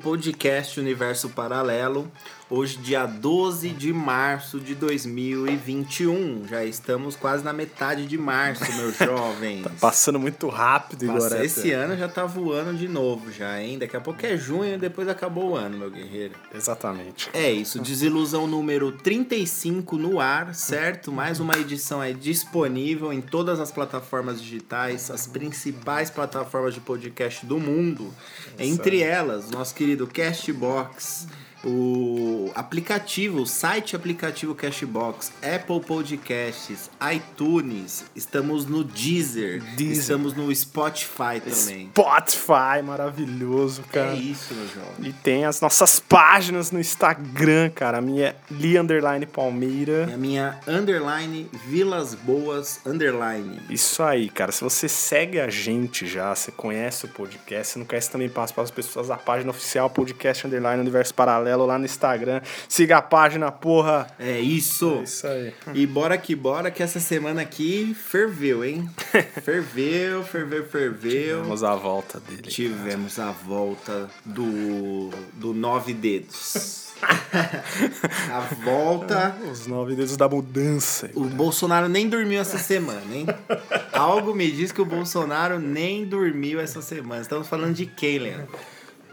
podcast Universo Paralelo. Hoje, dia 12 de março de 2021. Já estamos quase na metade de março, meus jovens. Tá passando muito rápido Passa- agora. Esse ano já tá voando de novo, já, hein? Daqui a pouco é junho e depois acabou o ano, meu guerreiro. Exatamente. É isso, desilusão número 35 no ar, certo? Mais uma edição aí disponível em todas as plataformas digitais, as principais plataformas de podcast do mundo. Entre elas, nosso querido Castbox, o aplicativo, o site aplicativo Cashbox, Apple Podcasts, iTunes, estamos no Deezer, Deezer. estamos no Spotify também. Spotify, maravilhoso, cara. É isso, meu jovem. E tem as nossas páginas no Instagram, cara. A minha é Li Underline Palmeira. É a minha underline Vilas Boas underline. Isso aí, cara. Se você segue a gente já, você conhece o podcast, você não conhece também passa para as pessoas da página oficial Podcast Underline Universo Paralelo lá no Instagram. Siga a página, porra. É isso. Isso aí. E bora que bora que essa semana aqui ferveu, hein? ferveu, ferveu, ferveu. Vamos à volta dele. Tivemos a volta do do nove dedos. a volta. Os nove dedos da mudança. O Bolsonaro nem dormiu essa semana, hein? Algo me diz que o Bolsonaro nem dormiu essa semana. Estamos falando de quem, Leandro?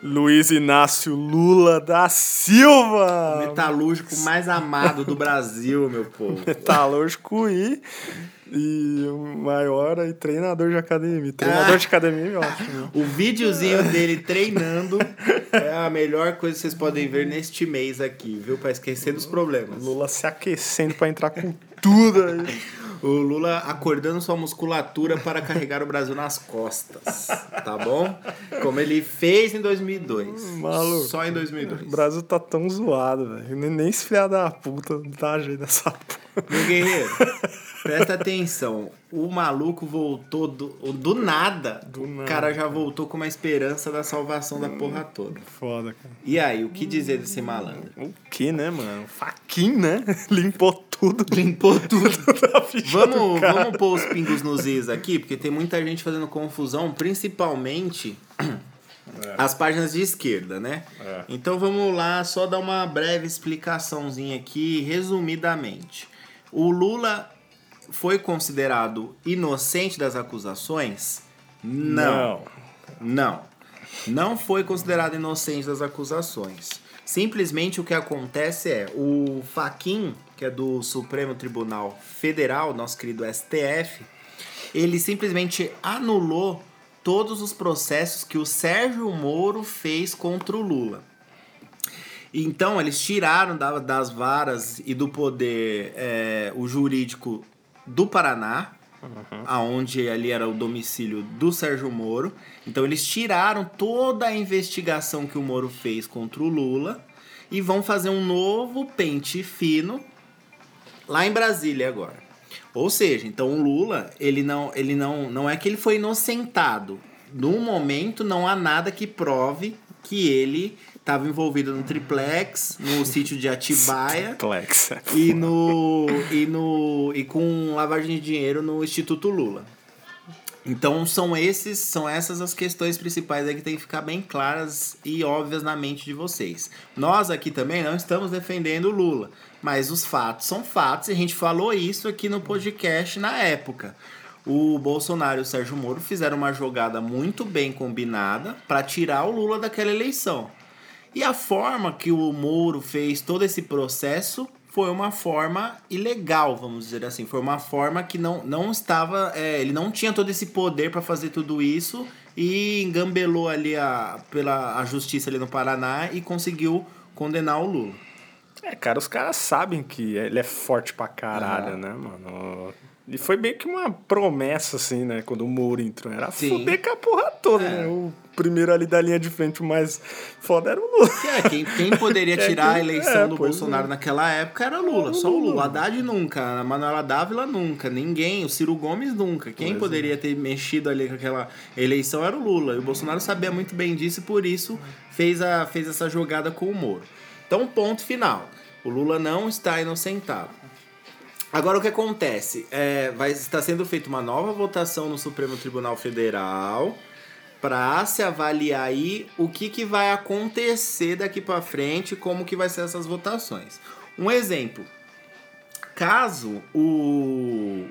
Luiz Inácio Lula da Silva. Metalúrgico mais amado do Brasil, meu povo. metalúrgico e, e o maior aí, treinador de academia. Treinador de academia é ótimo. O videozinho dele treinando é a melhor coisa que vocês podem ver neste mês aqui, viu? Pra esquecer dos problemas. Lula se aquecendo pra entrar com tudo aí. O Lula acordando sua musculatura para carregar o Brasil nas costas, tá bom? Como ele fez em 2002. Maluco. Só em O 2002. Brasil tá tão zoado, velho. Nem, nem filho da puta dá jeito nessa porra. Meu guerreiro, presta atenção. O maluco voltou do, do nada. Do o nada. cara já voltou com uma esperança da salvação da porra toda. Foda, cara. E aí, o que dizer desse malandro? O que, né, mano? Faquinho, né? Limpou tudo. Limpou tudo. da ficha do Vamos, vamos pôr os pingos nos is aqui, porque tem muita gente fazendo confusão, principalmente as páginas de esquerda, né? É. Então vamos lá, só dar uma breve explicaçãozinha aqui, resumidamente. O Lula foi considerado inocente das acusações? Não. Não. Não foi considerado inocente das acusações. Simplesmente o que acontece é o Faquin, que é do Supremo Tribunal Federal, nosso querido STF, ele simplesmente anulou todos os processos que o Sérgio Moro fez contra o Lula. Então, eles tiraram da- das varas e do poder é, o jurídico do Paraná, aonde ali era o domicílio do Sérgio Moro. Então, eles tiraram toda a investigação que o Moro fez contra o Lula e vão fazer um novo pente fino lá em Brasília agora. Ou seja, então o Lula, ele não, ele não, não é que ele foi inocentado. No momento não há nada que prove que ele estava envolvido no triplex, no sítio de Atibaia Complex. e no e no e com lavagem de dinheiro no Instituto Lula. Então são esses, são essas as questões principais aí que tem que ficar bem claras e óbvias na mente de vocês. Nós aqui também não estamos defendendo o Lula, mas os fatos são fatos e a gente falou isso aqui no podcast na época. O Bolsonaro e o Sérgio Moro fizeram uma jogada muito bem combinada para tirar o Lula daquela eleição. E a forma que o Moro fez todo esse processo foi uma forma ilegal, vamos dizer assim. Foi uma forma que não, não estava. é, ele não tinha todo esse poder para fazer tudo isso e engambelou ali a, pela a justiça ali no Paraná e conseguiu condenar o Lula. É, cara, os caras sabem que ele é forte pra caralho, né, mano? E foi meio que uma promessa, assim, né? Quando o Moro entrou. Era Sim. fuder com a porra toda, É. né? O primeiro ali da linha de frente, o mais foda era o Lula. É, quem, quem poderia É, tirar a quem- eleição é, do Bolsonaro é. naquela época era Lula, só o Lula. Haddad nunca, a Manuela Dávila nunca, ninguém, o Ciro Gomes nunca. Quem Pois é. poderia ter mexido ali com aquela eleição era o Lula. E o Bolsonaro sabia muito bem disso e por isso fez, a, fez essa jogada com o Moro. Então, ponto final. O Lula não está inocentado. Agora o que acontece? É, vai estar sendo feita uma nova votação no Supremo Tribunal Federal para se avaliar aí o que, que vai acontecer daqui para frente, como que vai ser essas votações. Um exemplo, caso o,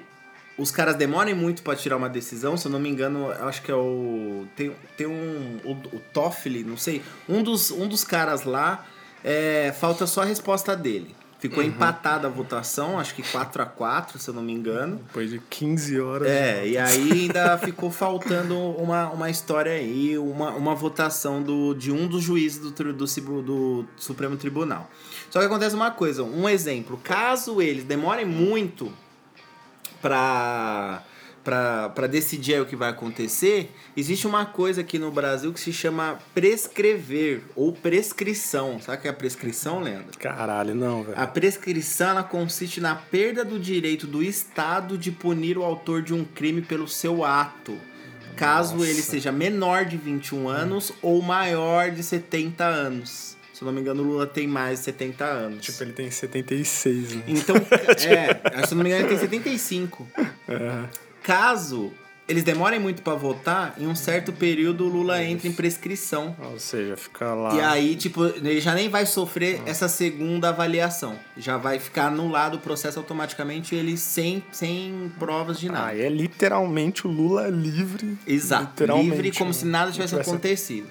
os caras demorem muito para tirar uma decisão, se eu não me engano, acho que é o tem, tem um o, o Toffoli, não sei, um dos, um dos caras lá é, falta só a resposta dele. Ficou uhum. empatada a votação, acho que 4 a 4 se eu não me engano. Depois de 15 horas. É, e aí ainda ficou faltando uma, uma história aí, uma, uma votação do, de um dos juízes do, do, do, do Supremo Tribunal. Só que acontece uma coisa, um exemplo, caso eles demorem muito para para decidir o que vai acontecer, existe uma coisa aqui no Brasil que se chama prescrever ou prescrição. Sabe o que é a prescrição, Leandro? Caralho, não, velho. A prescrição ela consiste na perda do direito do Estado de punir o autor de um crime pelo seu ato, caso Nossa. ele seja menor de 21 anos hum. ou maior de 70 anos. Se eu não me engano, o Lula tem mais de 70 anos. Tipo, ele tem 76, né? Então, é, se eu não me engano, ele tem 75. Uhum. Caso eles demorem muito para votar, em um certo período o Lula Isso. entra em prescrição. Ou seja, fica lá. E aí, tipo, ele já nem vai sofrer ah. essa segunda avaliação. Já vai ficar anulado o processo automaticamente, ele sem, sem provas de nada. Ah, é literalmente o Lula livre. Exato. Livre como se nada tivesse acontecido.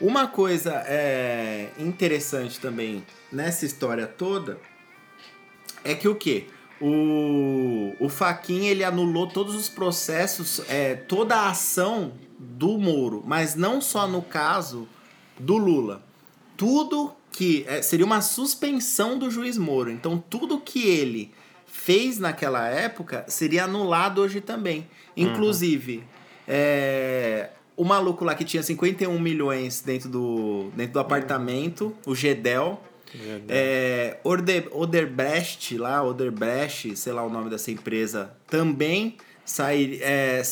Uma coisa é, interessante também nessa história toda é que o quê? O, o Faquin ele anulou todos os processos, é, toda a ação do Moro, mas não só no caso do Lula. Tudo que é, seria uma suspensão do juiz Moro. Então, tudo que ele fez naquela época seria anulado hoje também. Inclusive, uhum. é, o maluco lá que tinha 51 milhões dentro do, dentro do apartamento, o Gedel. É, Oder, Oderbrecht lá, Oderbrecht, sei lá o nome dessa empresa, também sair, é,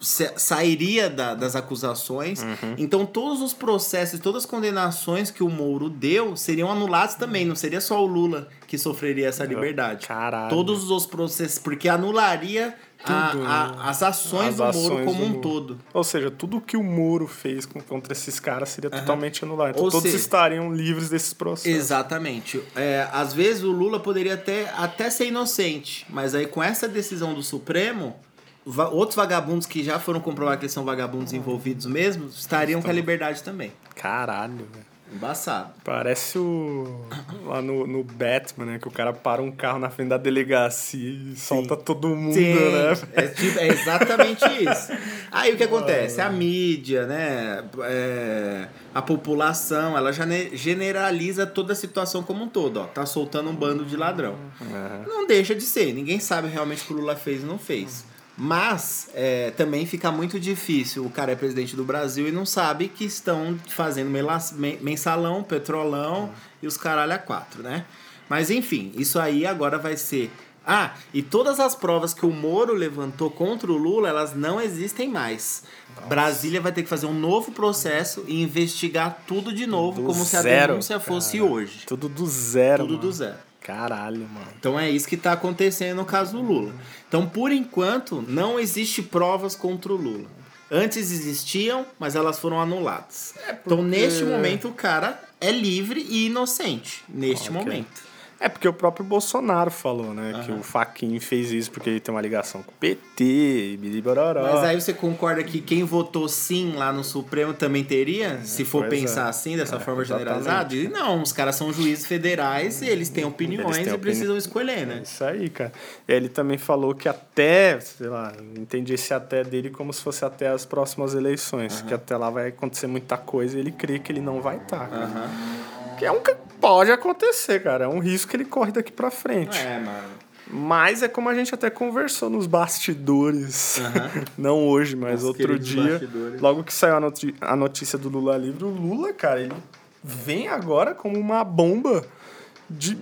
sairia da, das acusações. Uhum. Então, todos os processos, todas as condenações que o Moro deu seriam anulados também. Não seria só o Lula que sofreria essa liberdade. Caralho. Todos os processos, porque anularia tudo, a, a, as ações as do ações Moro como um Moro. todo. Ou seja, tudo que o Moro fez contra esses caras seria uhum. totalmente anulado. Então, Ou todos seja, estariam livres desses processos. Exatamente. É, às vezes o Lula poderia até, até ser inocente, mas aí com essa decisão do Supremo, outros vagabundos que já foram comprovar que eles são vagabundos envolvidos mesmo, estariam com a liberdade também. Caralho, velho. Embaçado. Parece o. lá no, no Batman, né? Que o cara para um carro na frente da delegacia e solta todo mundo, Sim. né? É, tipo, é exatamente isso. Aí o que acontece? A mídia, né? É, a população, ela já generaliza toda a situação como um todo, ó. Tá soltando um bando de ladrão. Uhum. Não deixa de ser. Ninguém sabe realmente o que o Lula fez ou não fez. Mas é, também fica muito difícil. O cara é presidente do Brasil e não sabe que estão fazendo mensalão, petrolão uhum. e os caralho a quatro, né? Mas enfim, isso aí agora vai ser. Ah, e todas as provas que o Moro levantou contra o Lula, elas não existem mais. Nossa. Brasília vai ter que fazer um novo processo e investigar tudo de novo, do como zero, se a denúncia fosse cara. hoje. Tudo do zero. Tudo mano. do zero. Caralho, mano. Então é isso que está acontecendo no caso do Lula. Então, por enquanto, não existe provas contra o Lula. Antes existiam, mas elas foram anuladas. É porque... Então, neste momento, o cara é livre e inocente. Neste okay. momento. É porque o próprio Bolsonaro falou, né? Uhum. Que o Faquin fez isso porque ele tem uma ligação com o PT e bilibororó. Mas aí você concorda que quem votou sim lá no Supremo também teria? É, se for pensar é. assim, dessa é, forma generalizada? E não, os caras são juízes federais e eles têm opiniões eles têm e precisam escolher, né? É isso aí, cara. Ele também falou que até, sei lá, entendi esse até dele como se fosse até as próximas eleições. Uhum. Que até lá vai acontecer muita coisa e ele crê que ele não vai estar. Tá, uhum. Que é um Pode acontecer, cara. É um risco que ele corre daqui pra frente. É, mano. Mas é como a gente até conversou nos bastidores. Uhum. Não hoje, mas outro dia. Bastidores. Logo que saiu a, a notícia do Lula livre, o Lula, cara, ele vem agora como uma bomba de.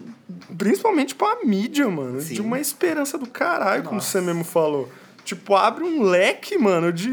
Principalmente pra mídia, mano. Sim. De uma esperança do caralho, Nossa. como você mesmo falou. Tipo, abre um leque, mano, de.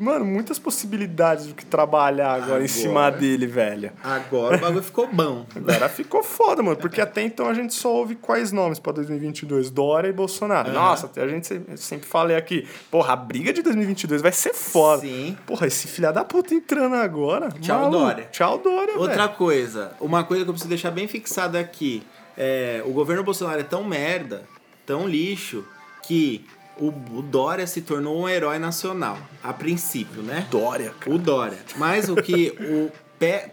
Mano, muitas possibilidades do que trabalhar agora, agora em cima dele, velho. Agora o bagulho ficou bom. Agora ficou foda, mano. Porque até então a gente só ouve quais nomes pra 2022? Dória e Bolsonaro. Uhum. Nossa, a gente sempre falei aqui, porra, a briga de 2022 vai ser foda. Sim. Porra, esse filha da puta entrando agora. Tchau, maluco. Dória. Tchau, Dória, Outra véio. coisa, uma coisa que eu preciso deixar bem fixada aqui. É, o governo Bolsonaro é tão merda, tão lixo, que o, o, Dória se tornou um herói nacional, a princípio, né? Dória, cara. O Dória. Mas o que o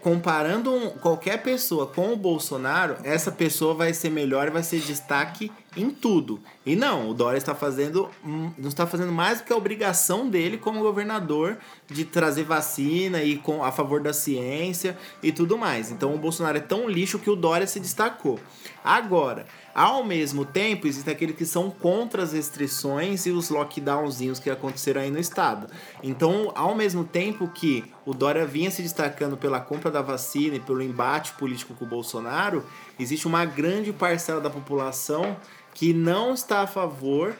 comparando um, qualquer pessoa com o Bolsonaro, essa pessoa vai ser melhor e vai ser destaque em tudo. E não, o Dória está fazendo não está fazendo mais do que a obrigação dele como governador de trazer vacina e com a favor da ciência e tudo mais. Então o Bolsonaro é tão lixo que o Dória se destacou. Agora, ao mesmo tempo, existem aqueles que são contra as restrições e os lockdownzinhos que aconteceram aí no estado. Então, ao mesmo tempo que o Dória vinha se destacando pela compra da vacina e pelo embate político com o Bolsonaro, existe uma grande parcela da população que não está a favor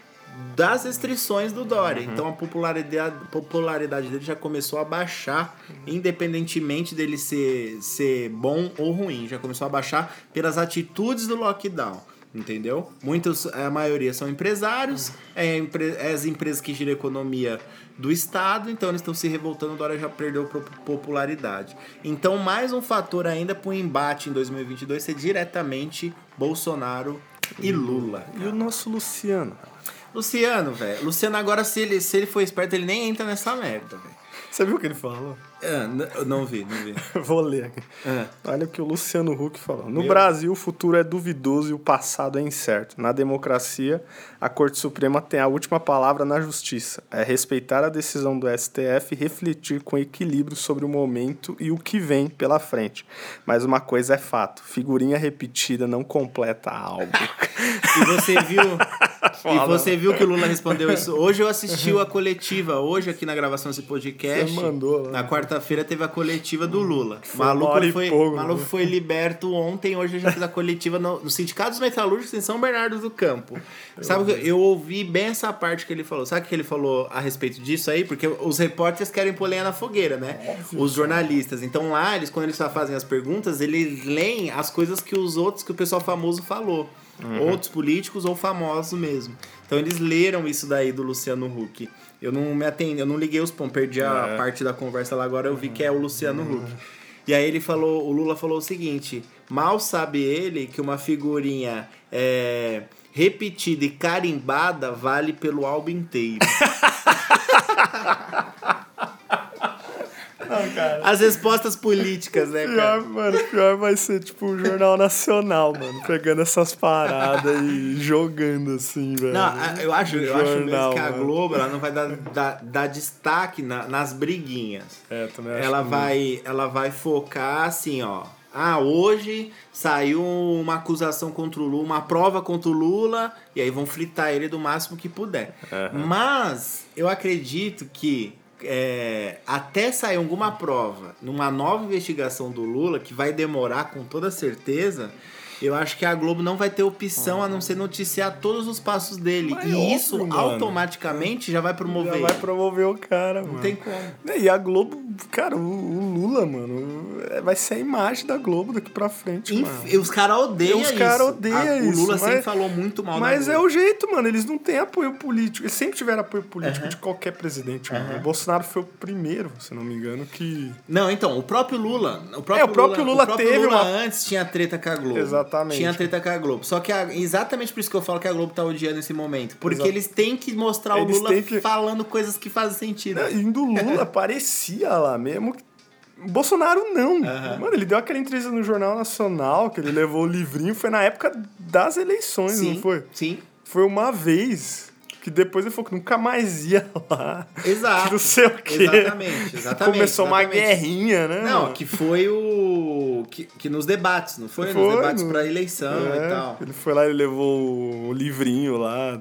das restrições do Dória. Uhum. Então a popularidade, popularidade dele já começou a baixar, independentemente dele ser, ser bom ou ruim. Já começou a baixar pelas atitudes do lockdown entendeu? Muitos, a maioria são empresários, é, é as empresas que giram a economia do Estado, então eles estão se revoltando, Dória já perdeu popularidade. Então, mais um fator ainda para o embate em 2022 ser diretamente Bolsonaro e Lula. Cara. E o nosso Luciano? Luciano, velho. Luciano agora, se ele, se ele for esperto, ele nem entra nessa merda, velho. Você viu o que ele falou? É, não vi, não vi. Vou ler aqui. É. Olha o que o Luciano Huck falou. No Meu... Brasil, o futuro é duvidoso e o passado é incerto. Na democracia, a Corte Suprema tem a última palavra na justiça. É respeitar a decisão do STF e refletir com equilíbrio sobre o momento e o que vem pela frente. Mas uma coisa é fato: figurinha repetida não completa algo. e você viu. E você viu que o Lula respondeu isso. Hoje eu assisti a coletiva, hoje aqui na gravação desse podcast. Você mandou? Na quarta-feira teve a coletiva do Lula. Foi maluco foi, pouco, maluco né? foi liberto ontem, hoje eu já fiz a coletiva no, no Sindicato dos Metalúrgicos em São Bernardo do Campo. Eu Sabe que eu ouvi bem essa parte que ele falou. Sabe o que ele falou a respeito disso aí? Porque os repórteres querem pôr lenha na fogueira, né? Os jornalistas. Então lá, eles, quando eles fazem as perguntas, eles leem as coisas que os outros, que o pessoal famoso falou. Uhum. Outros políticos ou famosos mesmo. Então eles leram isso daí do Luciano Huck. Eu não me atendi, eu não liguei os pontos, perdi a é. parte da conversa lá agora, eu vi que é o Luciano uhum. Huck. E aí ele falou, o Lula falou o seguinte: mal sabe ele que uma figurinha é, repetida e carimbada vale pelo álbum inteiro. Cara. As respostas políticas, né, pior, cara? Mano, pior vai ser, tipo, o Jornal Nacional, mano. Pegando essas paradas e jogando, assim, velho. Não, eu acho, eu jornal, acho mesmo que a Globo, ela não vai dar, dar, dar destaque na, nas briguinhas. É, também acho ela vai, ela vai focar, assim, ó ah, hoje saiu uma acusação contra o Lula, uma prova contra o Lula, e aí vão fritar ele do máximo que puder. Uhum. Mas eu acredito que é, até sair alguma prova numa nova investigação do Lula, que vai demorar com toda certeza, eu acho que a Globo não vai ter opção a não ser noticiar todos os passos dele. Mas e é isso mano. automaticamente já vai promover. Já vai promover o cara, mano. Não tem como. E a Globo, cara, o, Lula, mano, é, vai ser a imagem da Globo daqui pra frente, Inf mano. E os caras odeiam isso. Os caras odeiam isso. O Lula mas, sempre falou muito mal Mas é o jeito, mano. Eles não têm apoio político. Eles sempre tiveram apoio político de qualquer presidente, mano. O Bolsonaro foi o primeiro, se não me engano, que. Não, então, o próprio Lula. O próprio é, o próprio Lula, Lula o próprio teve Lula uma... antes tinha treta com a Globo. Exatamente. Exatamente. Tinha treta com a Globo. Só que a, exatamente por isso que eu falo que a Globo tá odiando esse momento. Porque Exato. eles têm que mostrar eles o Lula que... falando coisas que fazem sentido. E do Lula parecia lá mesmo Bolsonaro não. Uhum. Mano, ele deu aquela entrevista no Jornal Nacional, que ele levou o livrinho, foi na época das eleições, sim, não foi? Sim. Foi uma vez. Que depois ele falou que nunca mais ia lá. Exato. Que não sei o quê. Exatamente, exatamente. Começou exatamente. uma guerrinha, né? Não, que foi o. Que, que nos debates, não foi? foi nos debates no... pra eleição é, e tal. Ele foi lá e levou o livrinho lá.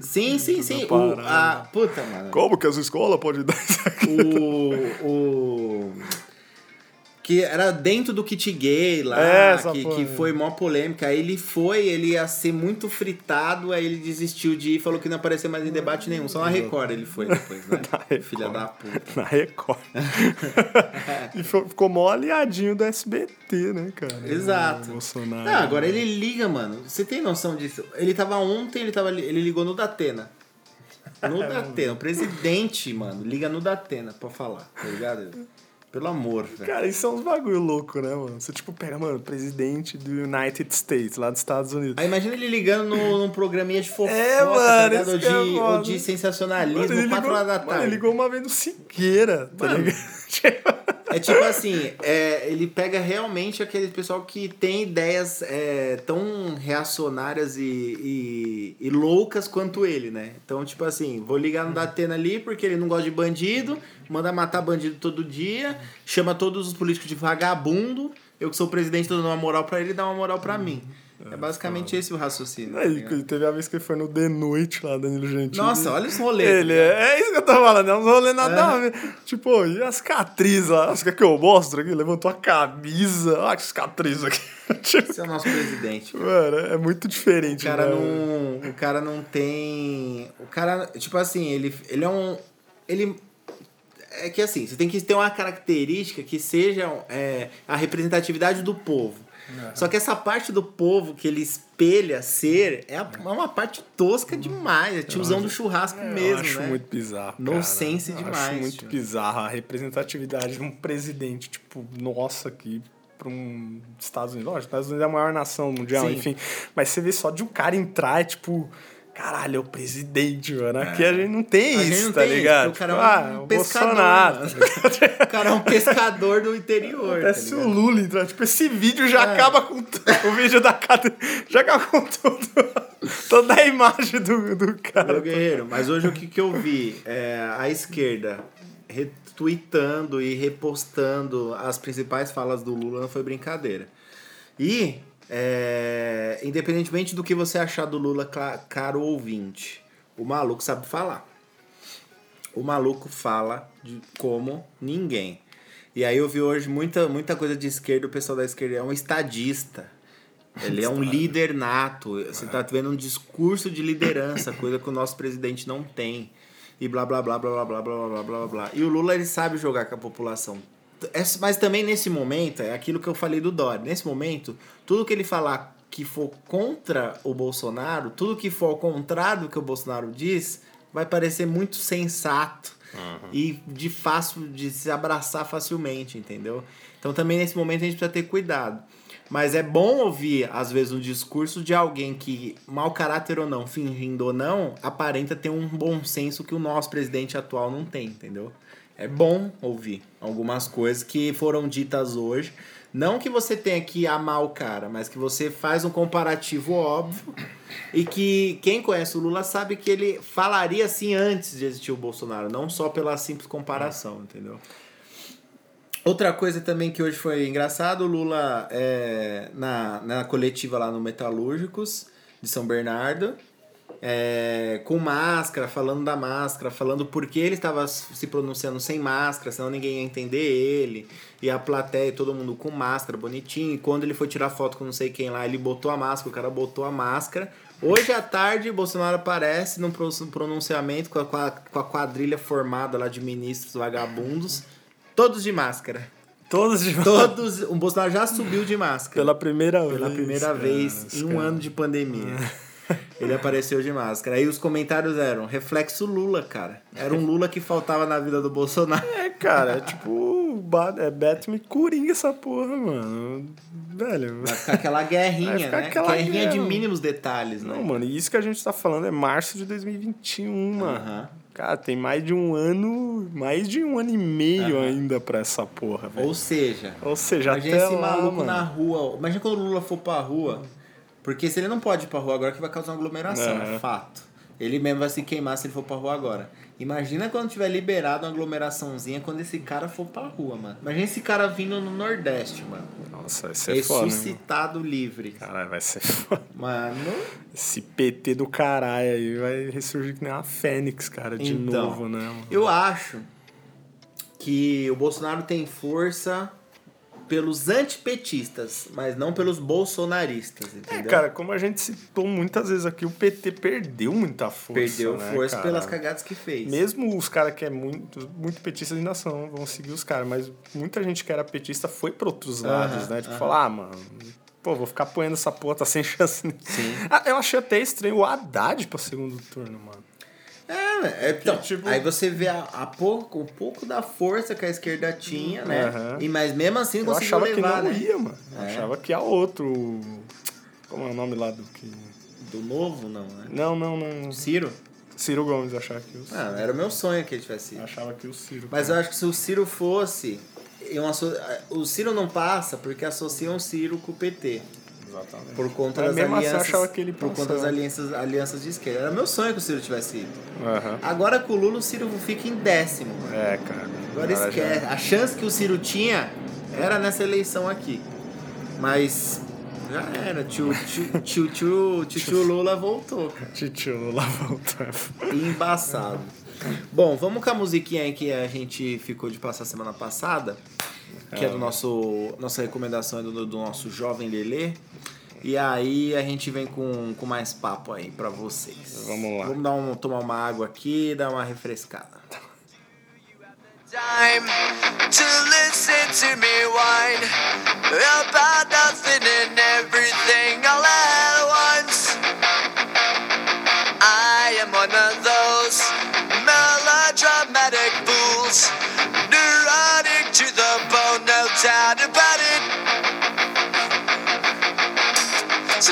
Sim, sim, sim. O, a, puta, mano. Como que as escolas podem dar isso aqui? O. o Que era dentro do kit gay lá, É, que, que foi mó polêmica. Aí ele foi, ele ia ser muito fritado, aí ele desistiu de ir e falou que não ia aparecer mais em debate nenhum. Só na Record ele foi depois, né? Filha da puta. Na Record. e ficou mó aliadinho do SBT, né, cara? Exato. O Bolsonaro. Não, agora ele liga, mano. Você tem noção disso? Ele tava ontem, ele, tava, ele ligou no Datena. No Datena. O presidente, mano, liga no Datena pra falar, tá ligado? Pelo amor, velho. Cara, isso é uns bagulho louco, né, mano? Você, tipo, pega, mano, presidente do United States, lá dos Estados Unidos. Aí imagina ele ligando no, num programinha de fofoca, É, tá mano, ligado? Ou de, é ou de sensacionalismo, Mano, ele 4 ligou- horas da Mano, tarde. ele ligou uma vez no Siqueira, tá Mano. ligado? É tipo assim, é, ele pega realmente aquele pessoal que tem ideias é, tão reacionárias e, e, e loucas quanto ele, né? Então, tipo assim, vou ligar no Datena ali porque ele não gosta de bandido, manda matar bandido todo dia, chama todos os políticos de vagabundo, eu que sou presidente dando uma moral pra ele, dá uma moral pra mim. É basicamente esse o raciocínio. tá Aí, ligado? teve a vez que ele foi no The Noite lá, Danilo Gentili. Nossa, olha esse rolê. Ele é, é isso que eu tô falando, é uns rolê nada a ver. Tipo, e as cicatrizes lá? Quer que eu mostre aqui? Levantou a camisa. Olha que cicatriz aqui. Tipo, Esse é o nosso presidente. mano, é muito diferente, O cara né? não. O cara não tem. O cara, tipo assim, ele, ele é um. Ele. É que assim, você tem que ter uma característica que seja é, a representatividade do povo. Só que essa parte do povo que ele espelha ser é é uma parte tosca demais. É tiozão do churrasco Eu mesmo, acho né? muito bizarro. No cara. sense Eu demais, Acho muito tio. bizarro a representatividade de um presidente, tipo, nossa, aqui para um Estados Unidos. Lógico, Estados Unidos é a maior nação mundial, Sim. enfim. Mas você vê só de um cara entrar, é tipo. Caralho, é o presidente, mano. Aqui a gente não tem A isso, não tá tem isso, ligado? porque o cara Tipo, é um ah, o pescador, tá? O cara é um pescador do interior. Tá se o ligado? Lula entrar, tipo, esse vídeo já É. acaba com. O vídeo da cadeia já acaba com tudo. Toda a imagem do, do cara. Meu guerreiro, mas hoje o que, que eu vi? É, a esquerda retweetando e repostando as principais falas do Lula não foi brincadeira. E, é, independentemente do que você achar do Lula, caro ouvinte, o maluco sabe falar. O maluco fala de como ninguém. E aí eu vi hoje muita, muita coisa de esquerda, o pessoal da esquerda é um estadista. Ele é um líder nato. Você tá vendo um discurso de liderança, coisa que o nosso presidente não tem. E blá blá blá blá blá blá blá blá blá blá. E o Lula ele sabe jogar com a população. Mas também nesse momento, é aquilo que eu falei do Dória. Nesse momento, tudo que ele falar que for contra o Bolsonaro, tudo que for ao contrário do que o Bolsonaro diz, vai parecer muito sensato e de fácil de se abraçar facilmente, entendeu? Então também nesse momento a gente precisa ter cuidado. Mas é bom ouvir, às vezes, um discurso de alguém que, mau caráter ou não, fingindo ou não, aparenta ter um bom senso que o nosso presidente atual não tem, entendeu? É bom ouvir algumas coisas que foram ditas hoje. Não que você tenha que amar o cara, mas que você faz um comparativo óbvio e que quem conhece o Lula sabe que ele falaria assim antes de existir o Bolsonaro, não só pela simples comparação, entendeu? Outra coisa também que hoje foi engraçado, o Lula é, na, na coletiva lá no Metalúrgicos de São Bernardo, é, com máscara, falando da máscara, falando por que ele estava se pronunciando sem máscara, senão ninguém ia entender ele. E a plateia, todo mundo com máscara, bonitinho. E quando ele foi tirar foto com não sei quem lá, ele botou a máscara, o cara botou a máscara. Hoje à tarde, Bolsonaro aparece num pro- pronunciamento com a, com a- quadrilha formada lá de ministros vagabundos, todos de máscara. Todos de Todos. O Bolsonaro já subiu de máscara. Pela primeira vez. Pela primeira cara, vez os em um ano de pandemia. Ele apareceu de máscara. Aí os comentários eram reflexo Lula, cara. Era um Lula que faltava na vida do Bolsonaro. É, cara, é tipo. É Batman Coringa essa porra, mano. Velho. Vai ficar aquela guerrinha, ficar né? aquela guerrinha de guerra. mínimos detalhes, né? Não, mano, e isso que a gente tá falando é março de 2021, mano. Aham. Cara, tem mais de um ano, mais de um ano e meio ainda pra essa porra, velho. Ou seja, Ou seja, imagina até esse lá, maluco mano. na rua. Imagina quando o Lula for pra rua. Porque se ele não pode ir pra rua agora, que vai causar uma aglomeração, É. fato. Ele mesmo vai se queimar se ele for pra rua agora. Imagina quando tiver liberado uma aglomeraçãozinha quando esse cara for pra rua, mano. Imagina esse cara vindo no Nordeste, mano. Nossa, vai ser foda, né, mano? Ressuscitado livre. Caralho, vai ser foda. Mano, Esse PT do caralho aí vai ressurgir que nem uma fênix, cara, de Então, novo, né, mano? eu acho que o Bolsonaro tem força pelos antipetistas, mas não pelos bolsonaristas, É, entendeu? cara, como a gente citou muitas vezes aqui, o PT perdeu muita força. Perdeu né, força cara? pelas cagadas que fez. Mesmo os caras que é muito, muito petista ainda são, vão seguir os caras, mas muita gente que era petista foi pra outros lados, né? Tipo, falar, ah, mano, pô, vou ficar apoiando essa porra, tá sem chance. Sim. eu achei até estranho o Haddad pro segundo turno, mano. É, é, então, tipo- aí você vê a, a pouco, um pouco da força que a esquerda tinha, né? Aham. E, mas mesmo assim Eu conseguiu achava levar, que não né? ia, mano. Eu É. achava que ia outro. Como é o nome lá do que. Do novo, não, né? Não, não, não. Ciro? Ciro Gomes, eu achava que o Ah, era o meu sonho que ele tivesse Eu ido. achava que o Ciro. Mas eu acho que se o Ciro fosse. eu asso- O Ciro não passa porque associam o Ciro com o PT. Exatamente. Por conta das mesmo assim, eu alianças. achava que ele por conta das alianças, alianças de esquerda. Era meu sonho que o Ciro tivesse ido. Aham. Agora com o Lula, o Ciro fica em décimo. É, cara. Agora Agora já- esquece. A chance que o Ciro tinha era nessa eleição aqui. Mas já era. Tio, tio, tio, tio, tio, tio Lula voltou, cara. Titio Lula voltou. Embaçado. Bom, vamos com a musiquinha aí que a gente ficou de passar semana passada. Que é do nosso. Nossa recomendação é do, do nosso jovem Lelê. E aí a gente vem com, com mais papo aí pra vocês. Vamos lá. Vamos dar um, tomar uma água aqui e dar uma refrescada. time to listen to me whine about nothing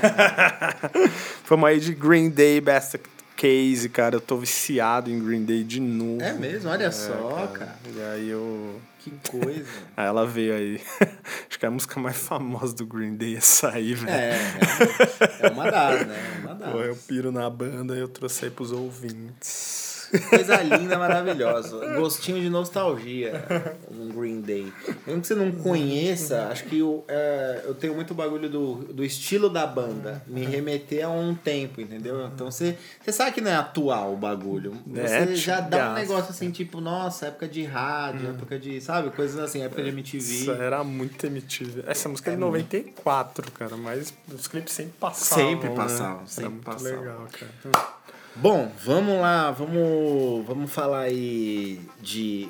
Vamos aí de Green Day, Best Case, cara. Eu tô viciado em Green Day de novo. É mesmo, olha só, cara. E aí eu. Que coisa. Aí ela veio aí. Acho que é a música mais famosa do Green Day essa aí, velho. É, é, é uma das, né? É uma das. Pô, eu piro na banda e eu trouxe aí pros ouvintes. Coisa linda, maravilhosa. Gostinho de nostalgia, um Green Day. Mesmo que você não conheça, acho que eu, é, eu tenho muito bagulho do, do estilo da banda. Me remeter a um tempo, entendeu? Então você, você sabe que não é atual o bagulho. Você É, já dá um negócio assim, tipo, nossa, época de rádio, época de, sabe? Coisas assim, época de Isso MTV. era muito MTV. Essa música é de 94, cara, mas os clipes sempre passavam. Sempre né? passavam, Era sempre muito passavam. legal, cara. Bom, vamos lá, vamos, vamos falar aí de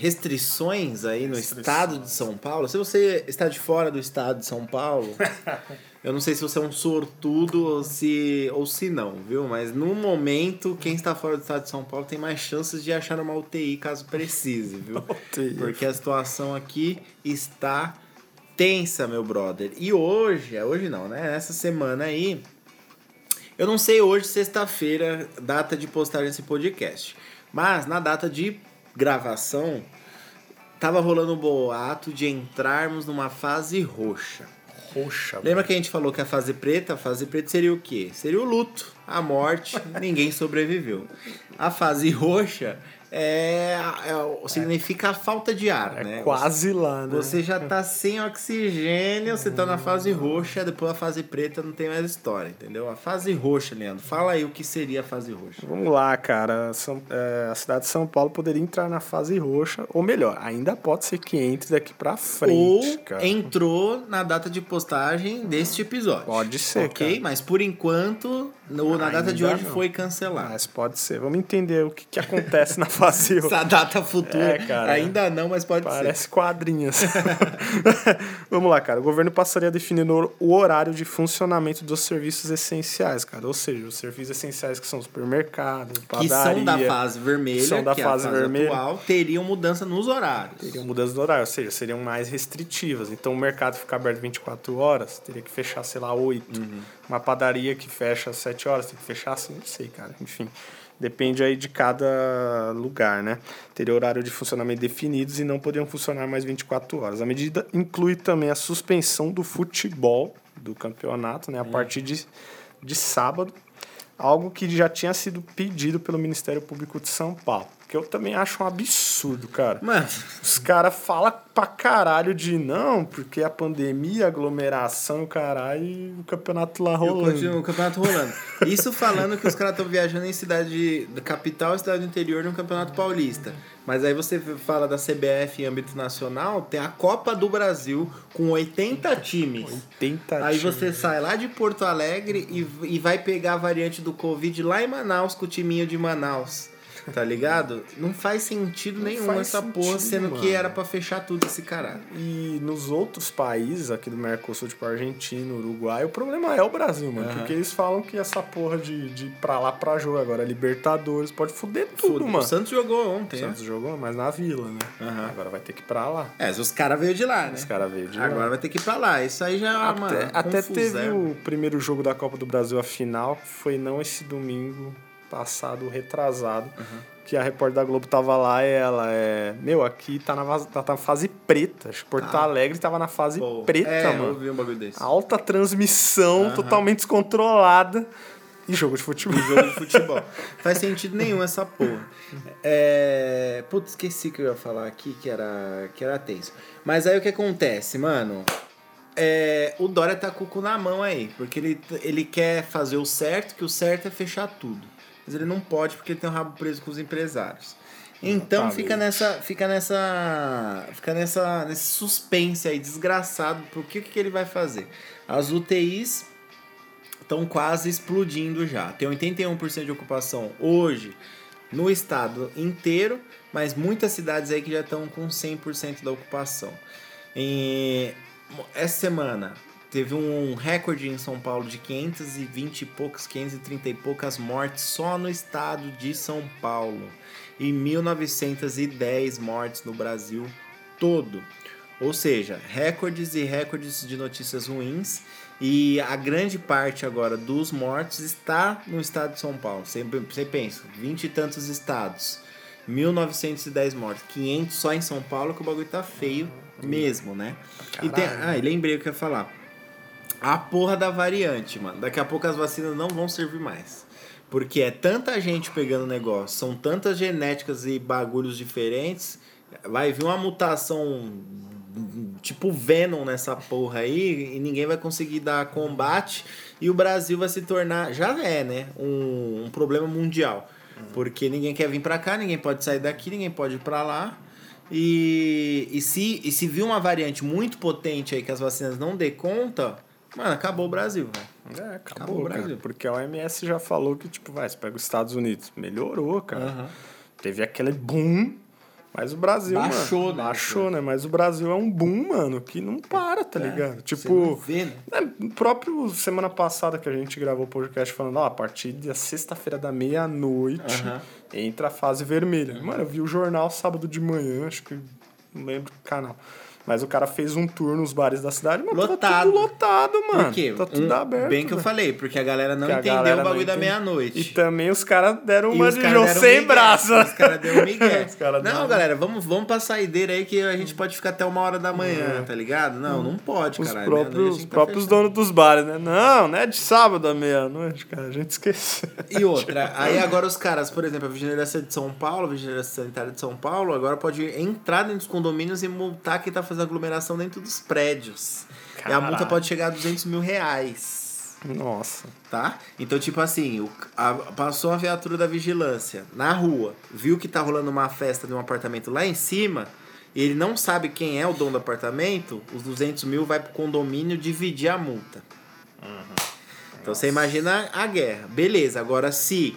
restrições aí no Restrições. estado de São Paulo. Se você está de fora do estado de São Paulo, eu não sei se você é um sortudo ou se, ou se não, viu? Mas no momento, quem está fora do estado de São Paulo tem mais chances de achar uma UTI caso precise, viu? Porque a situação aqui está tensa, meu brother. E hoje, é hoje não, né? Essa semana aí, eu não sei hoje, sexta-feira, data de postagem desse podcast. Mas na data de gravação, tava rolando um boato de entrarmos numa fase roxa. Roxa. Lembra que a gente falou que a fase preta, a fase preta seria o quê? Seria o luto, a morte, ninguém sobreviveu. A fase roxa é, é- significa a falta de ar, É né? quase lá, né? Você já tá sem oxigênio, você tá na fase roxa, depois a fase preta não tem mais história, entendeu? A fase roxa, Leandro. Fala aí o que seria a fase roxa. Vamos lá, cara. São- é, a cidade de São Paulo poderia entrar na fase roxa, ou melhor, ainda pode ser que entre daqui pra frente, Ou cara. entrou na data de postagem deste episódio. Pode ser, Ok? cara. Mas por enquanto, no- na data de hoje não. foi cancelado. Mas pode ser. Vamos entender o que, que acontece na fase. Essa data futura É, cara. ainda não, mas pode Parece quadrinhos. Vamos lá, cara. O governo passaria a definir o horário de funcionamento dos serviços essenciais, cara. Ou seja, os serviços essenciais que são supermercado, ser. Que padaria. são da fase vermelha, são da que fase é fase vermelha. atual, teriam mudança nos horários. Teriam mudanças do horário, ou seja, seriam mais restritivas. Então, o mercado ficar aberto 24 horas, teria que fechar, sei lá, 8. Uhum. Uma padaria que fecha às 7 horas, tem que fechar assim, não sei, cara. Enfim, depende aí de cada lugar, né? Teria horário de funcionamento definidos e não poderiam funcionar mais 24 horas. A medida inclui também a suspensão do futebol do campeonato, né? A partir de, de sábado, algo que já tinha sido pedido pelo Ministério Público de São Paulo. Que eu também acho um absurdo, cara. Mano, Os caras falam pra caralho de não, porque a pandemia, a aglomeração, o caralho, e o campeonato lá rolando. continuo o campeonato rolando. Isso falando que os caras estão viajando em cidade da capital e cidade do interior no Campeonato Paulista. Mas aí você fala da CBF em âmbito nacional, tem a Copa do Brasil com 80 times. 80 Aí times. você sai lá de Porto Alegre e, e vai pegar a variante do Covid lá em Manaus com o timinho de Manaus. Tá ligado? Não faz sentido nenhum faz essa porra, sentido, sendo que mano. era pra fechar tudo esse caralho. E nos outros países aqui do Mercosul, tipo Argentina, Uruguai, o problema é o Brasil, mano. Aham. Porque eles falam que essa porra de, de ir pra lá pra jogo agora, Libertadores, pode foder tudo, mano. O Santos jogou O ontem. né? Santos jogou, mas na vila, né? Aham. Agora vai ter que ir pra lá. É, os caras veio de lá, né? Os caras veio de lá. Agora vai ter que ir pra lá. Isso aí já é uma Até, até teve o primeiro jogo da Copa do Brasil, a final, que foi não esse domingo passado, retrasado, que a repórter da Globo tava lá e ela é... Meu, aqui tá na, vaz- tá na fase preta. Acho que Porto Ah. Alegre tava na fase Pô, preta, é, Eu mano. vi um bagulho desse. Alta transmissão, totalmente descontrolada. E jogo de futebol. jogo de futebol. Faz sentido nenhum essa porra. É... Putz, esqueci que eu ia falar aqui, que era, que era tenso. Mas aí o que acontece, mano? É... O Dória tá com o cu na mão aí, porque ele, ele quer fazer o certo, que o certo é fechar tudo. Mas ele não pode porque ele tem o rabo preso com os empresários. Então Exatamente. fica nessa, fica nessa, fica nessa, nesse suspense aí desgraçado pro que que ele vai fazer. As UTIs estão quase explodindo já. Tem 81% de ocupação hoje no estado inteiro, mas muitas cidades aí que já estão com 100% da ocupação. Em- essa semana teve um recorde em São Paulo de 520 e poucas, 530 e poucas mortes só no estado de São Paulo. E 1910 mortes no Brasil todo. Ou seja, recordes e recordes de notícias ruins. E a grande parte agora dos mortos está no estado de São Paulo. Você, você pensa, 20 e tantos estados, 1910 mortos, 500 só em São Paulo, que o bagulho tá feio mesmo, né? E tem, Caralho. ah, e lembrei o que eu ia falar. A porra da variante, mano. Daqui a pouco as vacinas não vão servir mais. Porque é tanta gente pegando negócio, são tantas genéticas e bagulhos diferentes. Vai vir uma mutação tipo Venom nessa porra aí e ninguém vai conseguir dar combate. E o Brasil vai se tornar, já é, né? Um, um problema mundial. Porque ninguém quer vir pra cá, ninguém pode sair daqui, ninguém pode ir pra lá. E, e, se, e se vir uma variante muito potente aí que as vacinas não dê conta, mano, acabou o Brasil, velho. É, acabou, Acabou o cara. Brasil. Porque a OMS já falou que, tipo, vai, você pega os Estados Unidos, melhorou, cara. Aham. Teve aquele boom Mas o Brasil, Baixou, mano. né? Baixou, né? Mas o Brasil é um boom, mano, que não para, tá ligado? É, Você não Tipo. vê, né? É, no próprio semana passada que a gente gravou o podcast falando, ó, a partir da sexta-feira da meia-noite entra a fase vermelha. Mano, eu vi o jornal sábado de manhã, acho que não lembro o canal. Mas o cara fez um tour nos bares da cidade, mano, Lotado. tá tudo lotado, mano. Por quê? Tá tudo Um- aberto. Bem que eu velho. falei, porque a galera não Que a entendeu galera o bagulho da meia-noite. E também os caras deram E uma de João sem migué. braço. Os caras deram migué. Os caras não, galera, vamos, vamos pra saideira aí que a gente pode ficar até uma hora da manhã, tá ligado? Não, não pode, Os cara. próprios, os próprios donos dos bares, né? Não, não é de sábado à meia-noite, cara. A gente esqueceu. E outra, aí agora os caras, por exemplo, a Vigilância de São Paulo, a Vigilância Sanitária de São Paulo, agora pode entrar dentro dos condomínios e multar quem tá fazendo aglomeração dentro dos prédios. E a Caralho. multa pode chegar a 200 mil reais. Nossa. Tá? Então, tipo assim, o, a- passou a viatura da vigilância na rua, viu que tá rolando uma festa de um apartamento lá em cima, e ele não sabe quem é o dono do apartamento, os 200 mil vai pro condomínio dividir a multa. Então você imagina a guerra. Beleza, agora se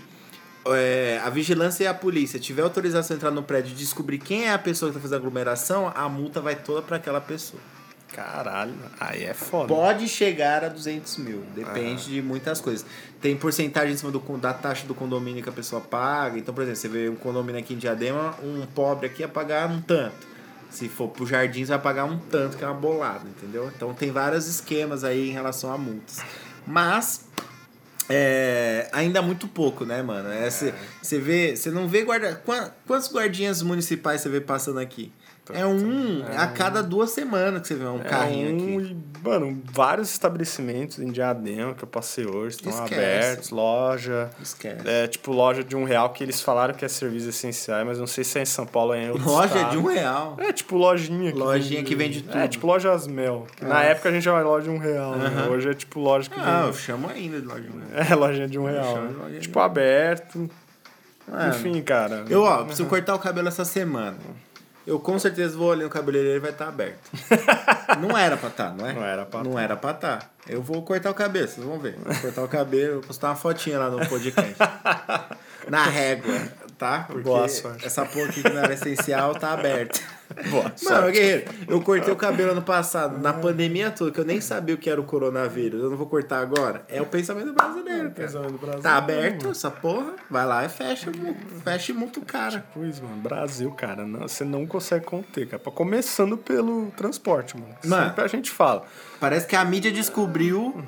é, a vigilância e a polícia tiver autorização de entrar no prédio e descobrir quem é a pessoa que tá fazendo a aglomeração, a multa vai toda para aquela pessoa. Caralho. Aí é foda. Pode chegar a 200 mil, depende de muitas coisas. Tem porcentagem em cima do, da taxa do condomínio que a pessoa paga. Então, por exemplo, você vê um condomínio aqui em Diadema, um pobre aqui ia pagar um tanto. Se for pro Jardins, vai pagar um tanto, que é uma bolada, entendeu? Então, tem vários esquemas aí em relação a multas. Mas, é, ainda muito pouco, né, mano? É, Você vê, você não vê guarda. qua- Quantos guardinhas municipais você vê passando aqui? É um a cada duas semanas que você vê um carrinho é um, aqui. e, mano, vários estabelecimentos em Diadema que eu passei hoje estão Esquece. abertos, loja. Esquece. É tipo loja de um real que eles falaram que é serviços essenciais, mas não sei se é em São Paulo ou em outro Loja estado. de um real. É tipo lojinha. Que Lojinha que vende tudo. É tipo lojas Mel. Na Ah. época a gente chamava de loja de um real. né? Hoje é tipo loja que Ah, eu vende. chamo ainda de loja de um real. É, lojinha de um real. de né? de Tipo aberto. Mano, Enfim, cara. Eu, ó, preciso cortar o cabelo essa semana. Eu com certeza vou ali no cabeleireiro e vai estar aberto. não era pra estar, não é? Não era pra Não era pra estar. Eu vou cortar o cabelo, vocês vão ver. Vou cortar o cabelo, vou postar uma fotinha lá no podcast. Na régua, tá? Porque Boa sorte. essa porra aqui que não era essencial tá aberta. Boa Mano, sorte. guerreiro, eu cortei o cabelo ano passado, na pandemia toda, que eu nem sabia o que era o coronavírus. Eu não vou cortar agora. É o pensamento brasileiro, cara. pensamento brasileiro, Tá aberto essa porra, vai lá e fecha, fecha muito cara. Pois, mano, Brasil, cara, não, você não consegue conter, cara. Começando pelo transporte, mano. Mano. Sempre a gente fala. Parece que a mídia descobriu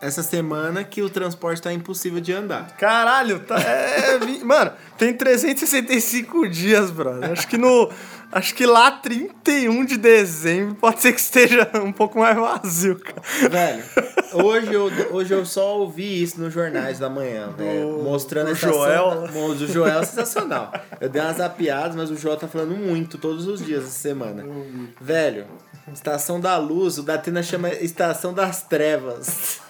essa semana que o transporte tá impossível de andar. Caralho, tá. É, mano, tem 365 dias, brother. Acho que no. Acho que lá 31 de dezembro pode ser que esteja um pouco mais vazio, cara. Velho, hoje eu, hoje eu só ouvi isso nos jornais da manhã, velho. Mostrando estação Joel. do Joel é sensacional. Eu dei umas zapiadas, mas o Joel tá falando muito todos os dias essa semana. Velho, Estação da Luz, o Datena chama Estação das Trevas.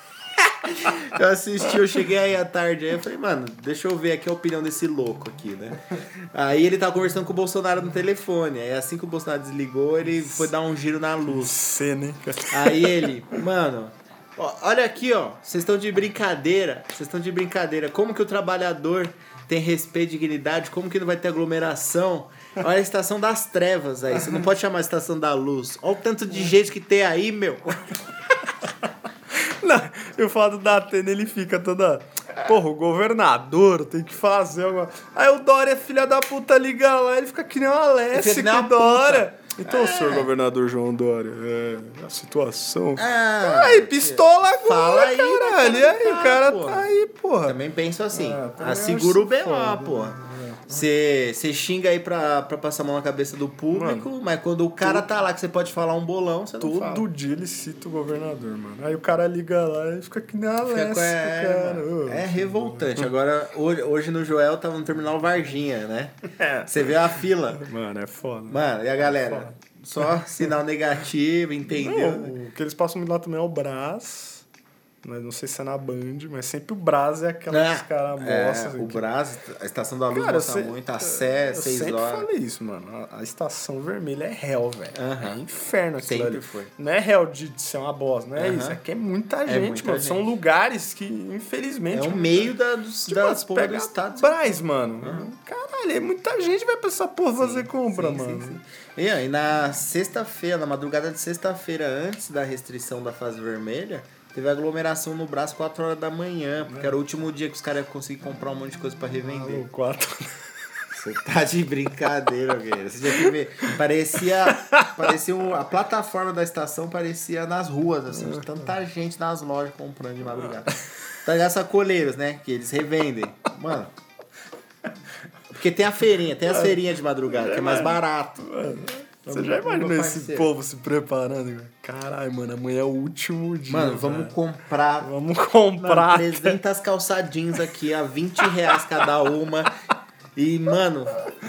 Eu assisti, eu cheguei aí à tarde, aí eu falei, mano, deixa eu ver aqui a opinião desse louco aqui, né? Aí ele tava conversando com o Bolsonaro no telefone, aí assim que o Bolsonaro desligou, ele foi dar um giro na luz. Cara. Aí ele, mano, ó, olha aqui, ó. Vocês estão de brincadeira. Vocês estão de brincadeira. Como que o trabalhador tem respeito e dignidade? Como que não vai ter aglomeração? Olha a estação das trevas aí. Você não pode chamar a estação da luz. Olha o tanto de gente que tem aí, meu. Não, eu falo da Atena, ele fica toda. Porra, o governador tem que fazer alguma. Aí o Dória, filha da puta, liga lá, ele fica que nem uma Alessia, que Dória. Então, É. senhor governador João Dória, é, a situação. Ah, Aí, pistola agora, Fala aí, caralho. né, E aí, cara? o cara Porra. tá aí, porra. Também penso assim. É, também ah, segura o BO, porra. Você xinga aí pra, pra passar a mão na cabeça do público, mas quando o cara tá lá que você pode falar um bolão, você não fala. Todo dia ele cita o governador, mano. Aí o cara liga lá e fica que nem a Fica é, cara. mano, Ô, é revoltante. Agora, hoje, hoje no Joel tava no terminal Varginha, né? É. Você vê a fila. Mano, é foda. Mano, e a galera? Só sinal negativo, entendeu? Não, o que eles passam lá também é o Brás. Não sei se é na Band, mas sempre o Brás é aquela que os caras é, mostram. o que- Brás, a Estação da Luz mostra eu muito, a Sé, eu 6 sempre horas. falei isso, mano. A, a estação vermelha é hell, velho. Aham. É inferno aquilo Sempre ali. foi. Não é hell de, de ser uma bosta, não é Aham. isso. É que é muita gente, muita mano. São gente. lugares que, infelizmente. É o meio da, dos, Tipo, das porra do estado. Brás, mano. Caralho, é muita gente vai pra essa porra fazer compra, Sim, sim, mano. sim. E aí, na sexta-feira, na madrugada de sexta-feira, antes da restrição da fase vermelha, teve aglomeração no braço 4 horas da manhã, porque era o último dia que os caras iam conseguir comprar um monte de coisa pra revender. Quatro. Você tá de brincadeira, velho. Você já que ver. Parecia. Parecia um- a plataforma da estação parecia nas ruas, assim, de tanta gente nas lojas comprando de madrugada. Tá ligado? Sacoleiros, né? Que eles revendem. Mano. Porque tem a feirinha, tem as feirinhas de madrugada, que é mais barato. Você já imaginou esse povo se preparando? cara? Caralho, mano, amanhã é o último dia. Mano, vamos comprar Vamos Mano, comprar. 300 calçadinhos aqui a 20 reais cada uma. E, mano,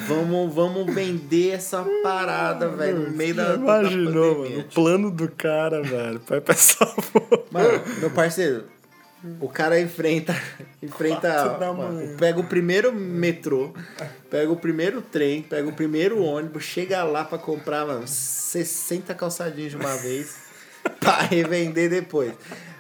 vamos, vamos vender essa parada, velho, no meio da, da Imaginou, pandemia. mano, o plano do cara, velho. Pra essa porra. Mano, meu parceiro, o cara enfrenta. enfrenta mano, pega o primeiro metrô, pega o primeiro trem, pega o primeiro ônibus, chega lá pra comprar, mano, 60 calçadinhos de uma vez pra revender depois.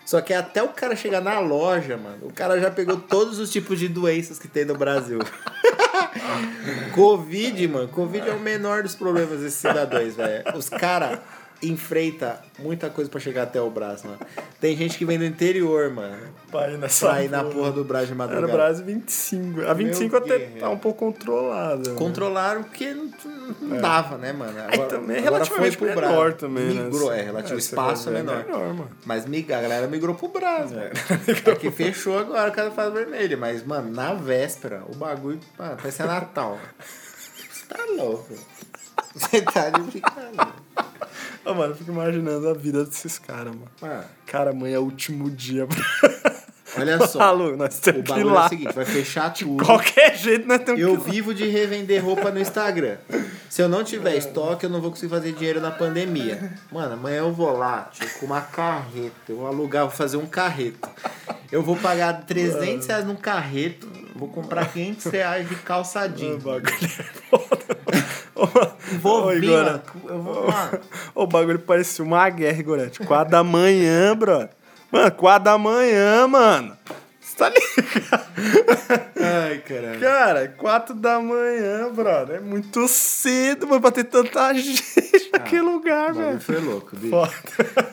Só que até o cara chegar na loja, mano, o cara já pegou todos os tipos de doenças que tem no Brasil. Covid, mano. Covid é o menor dos problemas desses cidadãos, velho. Os caras enfrentam muita coisa pra chegar até o braço, mano. Tem gente que vem do interior, mano. Pra ir nessa Pra ir na porra do Brasil de Era madrugada. Brasil 25. A 25 até guerreiro. tá um pouco controlada. né? Controlaram porque não, não dava, né, mano? Agora, também é relativamente foi pro menor Brasil. também, né? Migrou, é, relativo É, você espaço é menor. é menor, mano. Mas mig- a galera migrou pro Brasil. É. Aqui fechou agora cada fase vermelha. Mas, mano, na véspera, o bagulho mano, parecia Natal. Você tá louco. Você tá de brincadeira. Ô, mano, eu fico imaginando a vida desses caras, mano. Mano, Cara, amanhã é o último dia. olha só. Falou, nós O temos que ir bagulho é lá. o seguinte, vai fechar tudo. Qualquer jeito nós temos Eu que ir lá. vivo de revender roupa no Instagram. Se eu não tiver estoque, eu não vou conseguir fazer dinheiro na pandemia. Mano, amanhã eu vou lá, tipo, com uma carreta. Eu vou alugar, vou fazer um carreto. Eu vou pagar 300 reais num carreto. Vou comprar 500 reais de O calçadinho. bagulho é foda. Vou vir, mano. Eu vou lá. O bagulho parecia uma guerra, Igorete. Quatro da manhã, bro. Mano, quatro da manhã, mano. Você tá ligado? Ai, caralho. Cara, quatro da manhã, brother. É muito cedo, mano, pra ter tanta gente naquele lugar, velho. foi louco, bicho. Foda.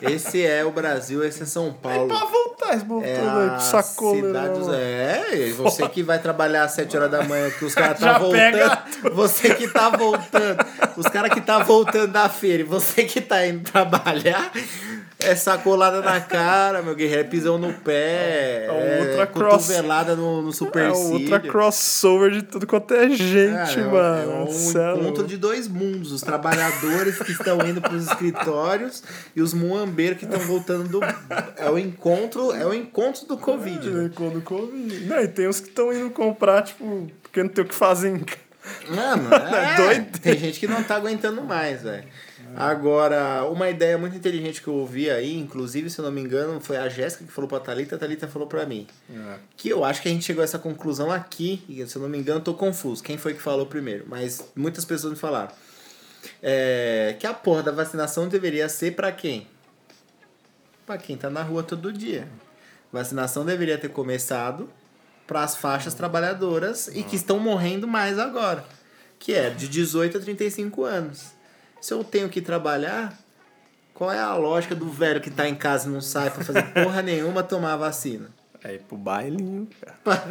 Esse é o Brasil, esse é São Paulo. Pra voltar esse É com sacola. cidade dos... né, É, você que vai trabalhar às 7 horas da manhã, que os caras Já tá voltando. pega Você que tá voltando. Os caras que tá voltando da feira e você que tá indo trabalhar. É sacolada na cara, meu guerreiro. É pisão no pé. É É, ultra cross- cotovelada no, no É outra crossover de tudo quanto é gente, Cara, é mano. É um é encontro de dois mundos. Os trabalhadores que estão indo para os escritórios e os muambeiros que estão voltando do. É o encontro, é o encontro do Covid. né? Quando Covid. Não, e tem uns que estão indo comprar, tipo, porque não tem o que fazer em casa. Mano, é, doido. tem gente que não tá aguentando mais, velho. Agora, uma ideia muito inteligente que eu ouvi aí, inclusive, se eu não me engano, foi a Jéssica que falou pra Thalita, a Thalita falou pra mim. Que eu acho que a gente chegou a essa conclusão aqui, e se eu não me engano, eu tô confuso. Quem foi que falou primeiro? Mas muitas pessoas me falaram. É, que a porra da vacinação deveria ser pra quem? Pra quem tá na rua todo dia. Vacinação deveria ter começado para as faixas trabalhadoras e que estão morrendo mais agora, que é de 18 a 35 anos. Se eu tenho que trabalhar, qual é a lógica do velho que tá em casa e não sai para fazer porra nenhuma tomar a vacina? É ir pro bailinho, cara.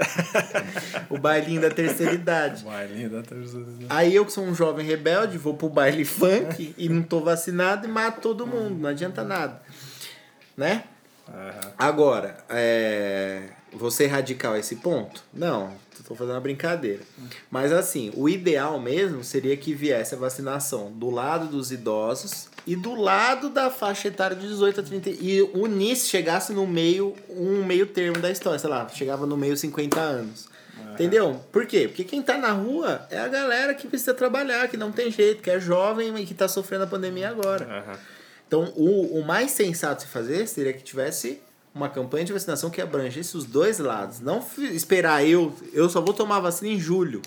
O bailinho da terceira idade. Bailinho da terceira. Aí eu que sou um jovem rebelde, vou pro baile funk e não tô vacinado e mato todo mundo, não adianta nada. Né? Agora, é... você radical a esse ponto? Não, tô fazendo uma brincadeira. Mas assim, o ideal mesmo seria que viesse a vacinação do lado dos idosos e do lado da faixa etária de 18 a 30 e unisse, chegasse no meio, um meio termo da história, sei lá, chegava no meio 50 anos. Entendeu? Por quê? Porque quem tá na rua é a galera que precisa trabalhar, que não tem jeito, que é jovem e que tá sofrendo a pandemia agora. Então, o, o mais sensato se fazer seria que tivesse uma campanha de vacinação que abrangesse os dois lados. Não esperar eu, eu só vou tomar vacina em julho.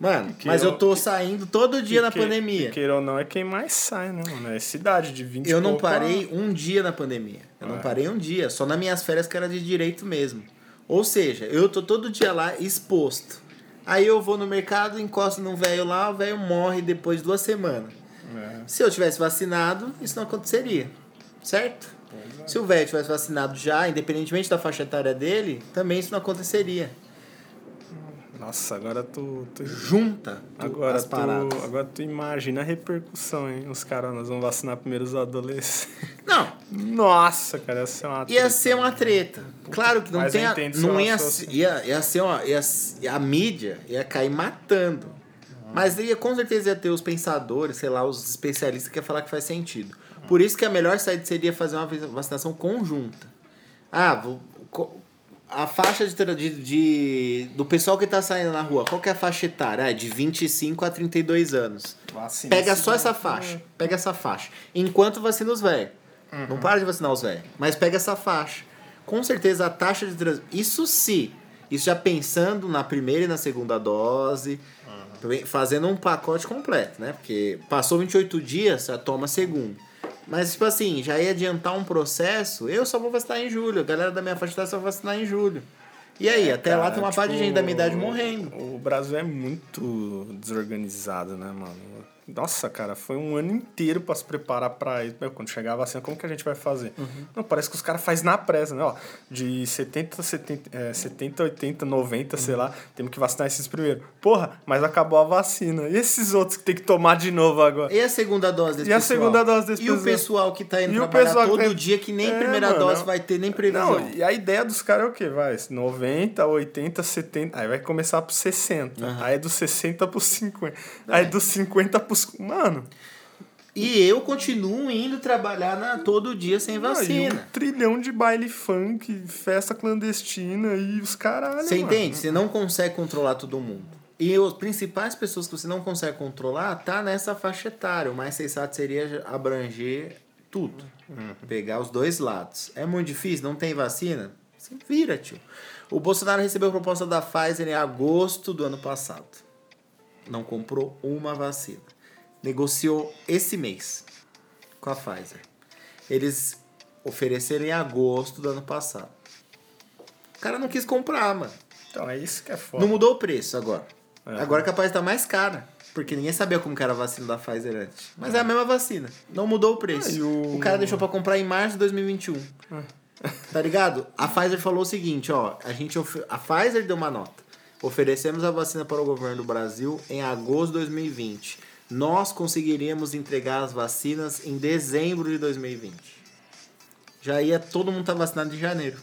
Mano, Que mas eu- eu tô saindo todo dia na Que- pandemia. que Queira ou não, é quem mais sai, né, mano? É cidade de 20 Eu não parei um dia na pandemia. Eu não É. parei um dia, só nas minhas férias que era de direito mesmo. Ou seja, eu tô todo dia lá exposto. Aí eu vou no mercado, encosto num velho lá, o velho morre depois de duas semanas. É. Se eu tivesse vacinado, isso não aconteceria. Certo? é. Se o velho tivesse vacinado já, independentemente da faixa etária dele, também isso não aconteceria. Nossa, agora tu. tu... Junta tu- Agora as tu, paradas. agora tu imagina a repercussão, hein? Os caras, nós vamos vacinar primeiro os adolescentes. Não, Nossa, cara, ia ser uma ia treta. ser uma treta. Claro que não tem a, não ia, ia, ia ser uma, ia, a mídia ia cair matando. Mas ia, com certeza ia ter os pensadores, sei lá, os especialistas que ia falar que faz sentido. Por isso que a melhor saída seria fazer uma vacinação conjunta. Ah, vou, a faixa de, de, de- do pessoal que tá saindo na rua, qual que é a faixa etária? Ah, de 25 a 32 anos. Vacina Pega só essa faixa. Pega essa faixa. Enquanto vacina os velhos. Não para de vacinar os velhos. Mas pega essa faixa. Com certeza a taxa de trans... Isso sim. Isso já pensando na primeira e na segunda dose. Fazendo um pacote completo, né? Porque passou 28 dias, já toma a segunda. Mas, tipo assim, já ia adiantar um processo. Eu só vou vacinar em julho. A galera da minha etária só vai vacinar em julho. E aí, até lá Cara, tem uma parte de tipo, gente da minha idade morrendo. O Brasil é muito desorganizado, né, mano? Nossa, cara, foi um ano inteiro pra se preparar pra isso. Meu, quando chegar a vacina, como que a gente vai fazer? Uhum. Não, parece que os caras fazem na pressa, né? Ó, de 70, 70, é, 70 80, 90, sei Uhum. lá, temos que vacinar esses primeiro. Porra, mas acabou a vacina. E esses outros que tem que tomar de novo agora? E a segunda dose desse E a pessoal? segunda dose desse E o pessoal? pessoal que tá indo E trabalhar pessoal todo que- dia, que nem É, primeira mano, dose não- vai ter nem previsão. Não, e a ideia dos caras é o quê? Vai, 90, 80, 70. Aí vai começar pro 60. Aí é dos 60 pro 50. Aí dos 50 pros. Mano. E eu continuo indo trabalhar na, todo dia sem Aí um vacina. trilhão de baile funk, festa clandestina e os caralho. Você entende? Você não consegue controlar todo mundo. E as principais pessoas que você não consegue controlar tá nessa faixa etária. O mais sensato seria abranger tudo. Pegar os dois lados. É muito difícil, não tem vacina? Se vira, tio. O Bolsonaro recebeu a proposta da Pfizer em agosto do ano passado. Não comprou uma vacina. Negociou esse mês com a Pfizer. Eles ofereceram em agosto do ano passado. O cara não quis comprar, mano. Então é isso que é foda. Não mudou o preço agora. É. Agora é capaz de estar mais cara. Porque ninguém sabia como que era a vacina da Pfizer antes. Mas é a mesma vacina. Não mudou o preço. Ah, o- O cara deixou pra comprar em março de 2021. Tá ligado? A Pfizer falou o seguinte, ó. A, gente ofe- a Pfizer deu uma nota. Oferecemos a vacina para o governo do Brasil em agosto de 2020. Nós conseguiríamos entregar as vacinas em dezembro de 2020. Já ia todo mundo estar vacinado em janeiro.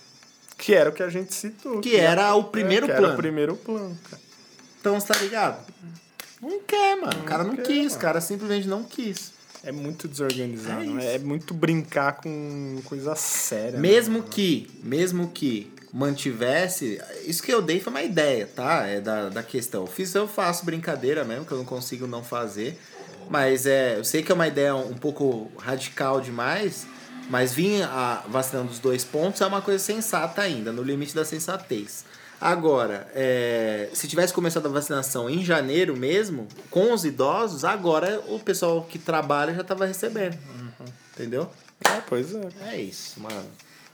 Que era o que a gente citou. Que era o primeiro é, que plano. Era o primeiro plano, cara. Então, você tá ligado? Não quer, mano. O cara não, quer, quis, o cara simplesmente não quis. É muito desorganizado. É né? É, muito brincar com coisa séria. Mesmo né? que, mesmo que mantivesse. Isso que eu dei foi uma ideia, tá? É da, da questão. Fiz, eu faço brincadeira mesmo, que eu não consigo não fazer. Mas é, eu sei que é uma ideia um pouco radical demais. Mas vir a, vacinando os dois pontos é uma coisa sensata ainda, no limite da sensatez. Agora, é, se tivesse começado a vacinação em janeiro mesmo, com os idosos, agora o pessoal que trabalha já estava recebendo. Entendeu? É, pois é. É isso, mano.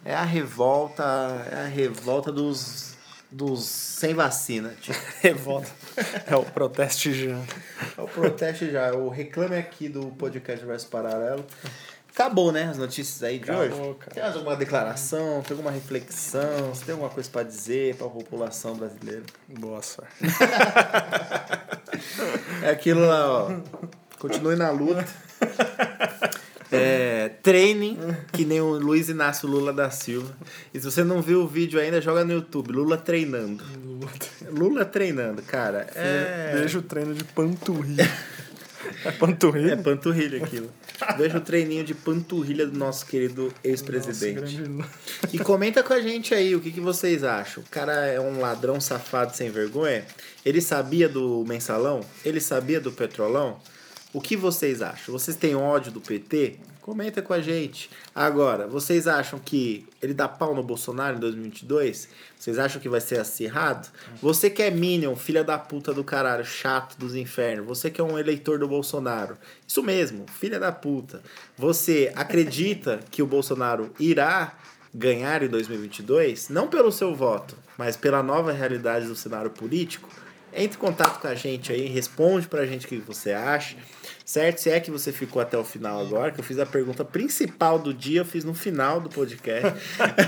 É a revolta, é a revolta dos dos sem vacina. Tipo. Revolta. É o protesto já. É o protesto já, o reclame aqui do podcast Verso Paralelo. Acabou, né? As notícias aí de Acabou, hoje. cara. Tem mais alguma declaração? Tem alguma reflexão? Você tem alguma coisa pra dizer pra população brasileira? Boa sorte. É aquilo lá, ó. Continue na luta. É, treine, que nem o Luiz Inácio Lula da Silva. E se você não viu o vídeo ainda, joga no YouTube. Lula treinando. Lula treinando, cara. É, Veja o treino de panturrilha. É panturrilha? é panturrilha aquilo. Veja o treininho de panturrilha do nosso querido ex-presidente. grande- E comenta com a gente aí o que, que vocês acham. O cara é um ladrão safado sem vergonha? Ele sabia do mensalão? Ele sabia do petrolão? O que vocês acham? Vocês têm ódio do PT? Comenta com a gente. Agora, vocês acham que ele dá pau no Bolsonaro em 2022? Vocês acham que vai ser acirrado? Você que é Minion, filha da puta do caralho, chato dos infernos. Você que é um eleitor do Bolsonaro. Isso mesmo, filha da puta. Você acredita que o Bolsonaro irá ganhar em 2022? Não pelo seu voto, mas pela nova realidade do cenário político? Entre em contato com a gente aí, responde pra gente o que você acha, certo? Se é que você ficou até o final agora, que eu fiz a pergunta principal do dia, eu fiz no final do podcast.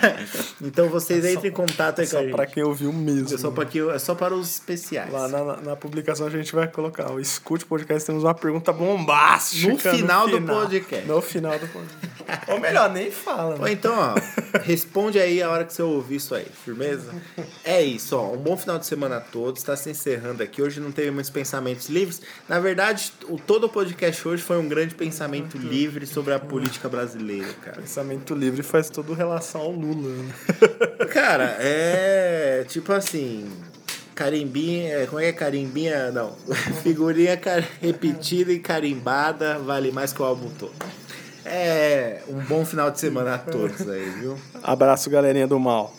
então vocês entrem em contato aí com a Só gente. pra quem ouviu mesmo. É só, pra que, é só para os especiais. Lá na, na publicação a gente vai colocar. O Escute Podcast temos uma pergunta bombástica. No final do podcast. No final do podcast. Ou melhor, nem fala. Ou Né? então, ó, responde aí a hora que você ouvir isso aí, firmeza? É isso, ó. Um bom final de semana a todos. Está se encerrando aqui. Hoje não teve muitos pensamentos livres. Na verdade, o, todo o podcast hoje foi um grande pensamento livre sobre a política brasileira, cara. Pensamento livre faz toda relação ao Lula. Né? Cara, é tipo assim. Carimbinha. é, Como é que é carimbinha? Não. Figurinha car- repetida e carimbada vale mais que o álbum todo. É um bom final de semana a todos aí, viu? Abraço, galerinha do mal.